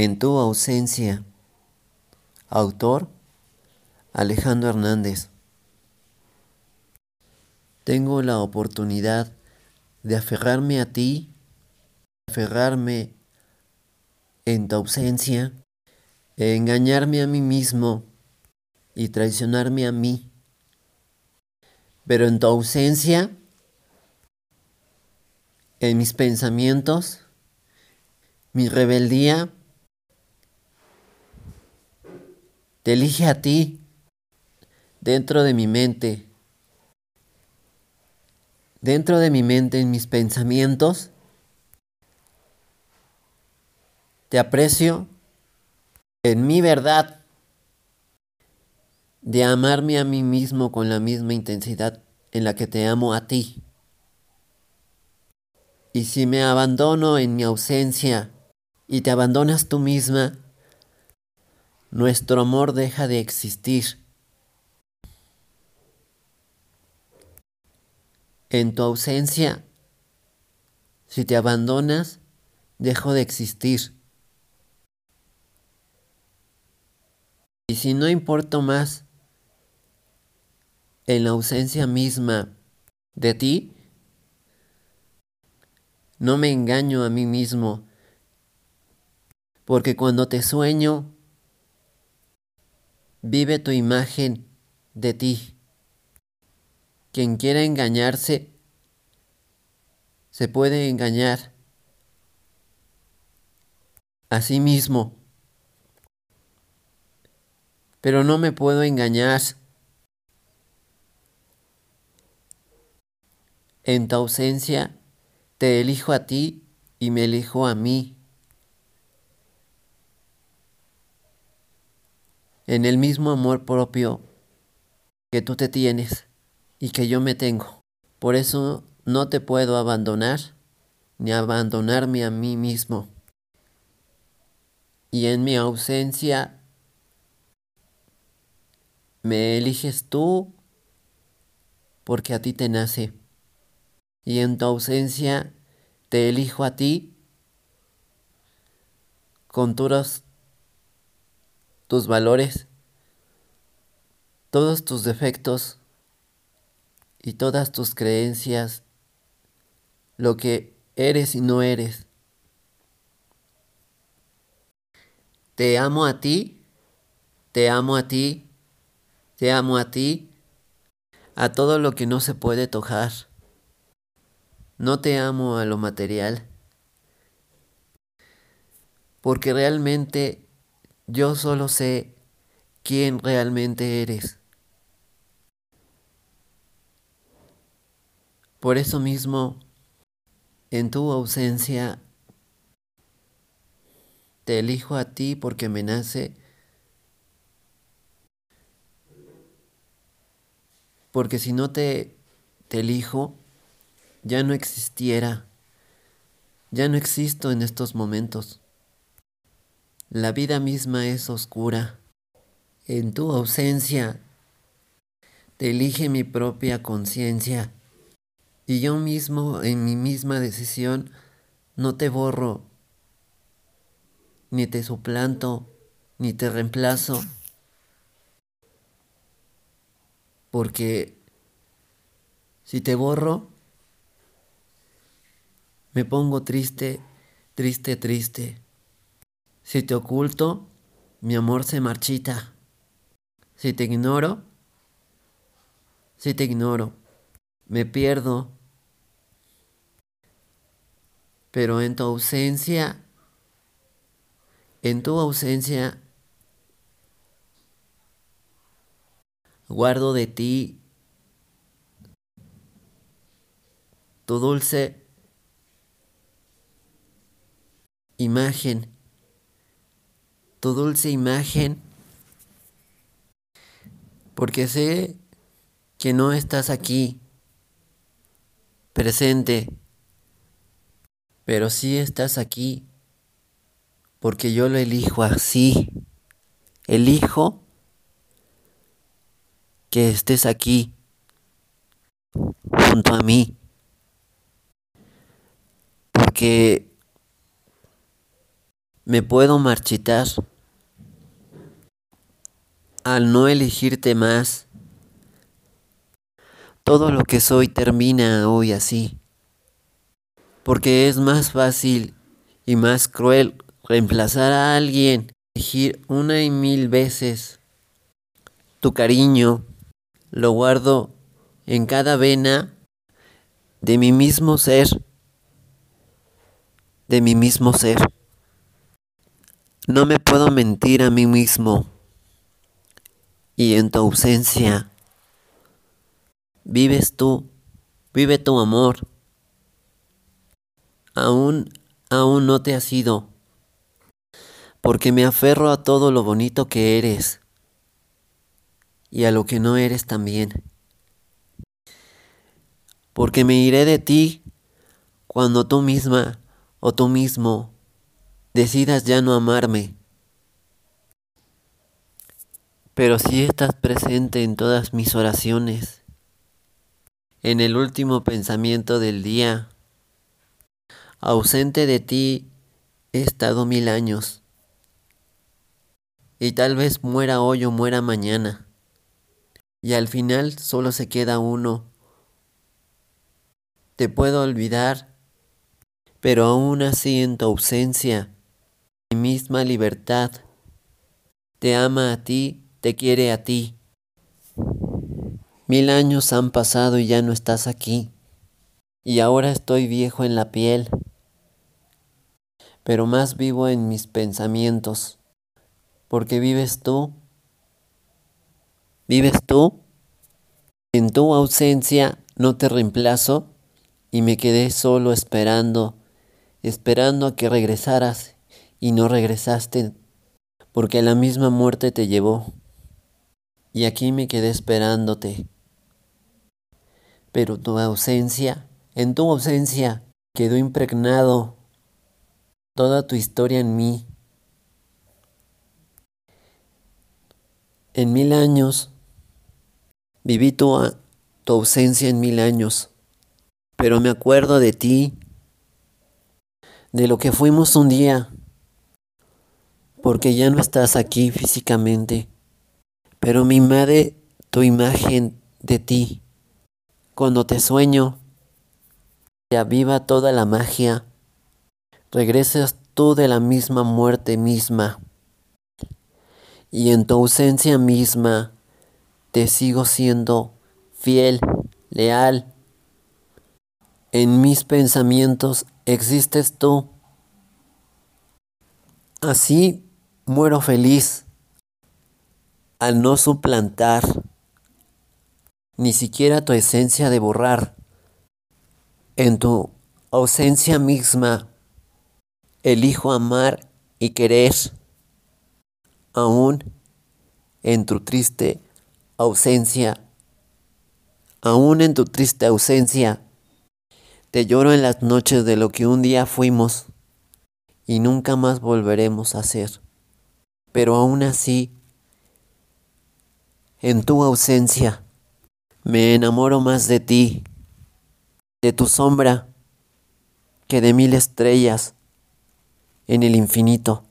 En tu ausencia. Autor Alejandro Hernández. Tengo la oportunidad de aferrarme a ti, aferrarme en tu ausencia, engañarme a mí mismo y traicionarme a mí. Pero en tu ausencia, en mis pensamientos, mi rebeldía, te elige a ti dentro de mi mente. Dentro de mi mente, en mis pensamientos, te aprecio en mi verdad de amarme a mí mismo con la misma intensidad en la que te amo a ti. Y si me abandono en mi ausencia y te abandonas tú misma, nuestro amor deja de existir. En tu ausencia, si te abandonas, dejo de existir. Y si no importo más en la ausencia misma de ti, no me engaño a mí mismo, porque cuando te sueño, vive tu imagen de ti. Quien quiera engañarse, se puede engañar a sí mismo. Pero no me puedo engañar. En tu ausencia, te elijo a ti y me elijo a mí. En el mismo amor propio que tú te tienes y que yo me tengo. Por eso no te puedo abandonar ni abandonarme a mí mismo. Y en mi ausencia me eliges tú porque a ti te nace. Y en tu ausencia te elijo a ti con todos tus valores, todos tus defectos y todas tus creencias, lo que eres y no eres. Te amo a ti, te amo a ti, te amo a ti, a todo lo que no se puede tocar. No te amo a lo material, porque realmente yo solo sé quién realmente eres. Por eso mismo, en tu ausencia, te elijo a ti porque me nace, porque si no te, te elijo, ya no existiera, ya no existo en estos momentos. La vida misma es oscura. En tu ausencia te elige mi propia conciencia y yo mismo en mi misma decisión no te borro, ni te suplanto, ni te reemplazo, porque si te borro, me pongo triste, triste, triste. Si te oculto, mi amor se marchita. Si te ignoro, si te ignoro, me pierdo. Pero en tu ausencia, en tu ausencia, guardo de ti tu dulce imagen tu dulce imagen, porque sé que no estás aquí presente, pero sí estás aquí, porque yo lo elijo así, elijo que estés aquí junto a mí, porque me puedo marchitar al no elegirte más. Todo lo que soy termina hoy así, porque es más fácil y más cruel reemplazar a alguien, elegir una y mil veces tu cariño, lo guardo en cada vena de mi mismo ser, de mi mismo ser. No me puedo mentir a mí mismo y en tu ausencia vives tú, vive tu amor. Aún, aún no te has ido, porque me aferro a todo lo bonito que eres y a lo que no eres también. Porque me iré de ti cuando tú misma o tú mismo decidas ya no amarme. Pero si estás presente en todas mis oraciones, en el último pensamiento del día, ausente de ti he estado mil años, y tal vez muera hoy o muera mañana, y al final solo se queda uno. Te puedo olvidar, pero aún así en tu ausencia, mi misma libertad te ama a ti, te quiere a ti. Mil años han pasado y ya no estás aquí, y ahora estoy viejo en la piel, pero más vivo en mis pensamientos, porque vives tú, vives tú, en tu ausencia no te reemplazo y me quedé solo esperando, esperando a que regresaras y no regresaste, porque la misma muerte te llevó. Y aquí me quedé esperándote. Pero tu ausencia, en tu ausencia, quedó impregnado toda tu historia en mí. En mil años, viví tu, ausencia en mil años, pero me acuerdo de ti, de lo que fuimos un día, porque ya no estás aquí físicamente, pero mi madre, tu imagen de ti, cuando te sueño, te aviva toda la magia, regresas tú de la misma muerte misma, y en tu ausencia misma te sigo siendo fiel, leal. En mis pensamientos existes tú. Así muero feliz al no suplantar ni siquiera tu esencia de borrar. En tu ausencia misma elijo amar y querer, aún en tu triste ausencia, aún en tu triste ausencia, te lloro en las noches de lo que un día fuimos y nunca más volveremos a ser. Pero aún así, en tu ausencia, me enamoro más de ti, de tu sombra, que de mil estrellas en el infinito.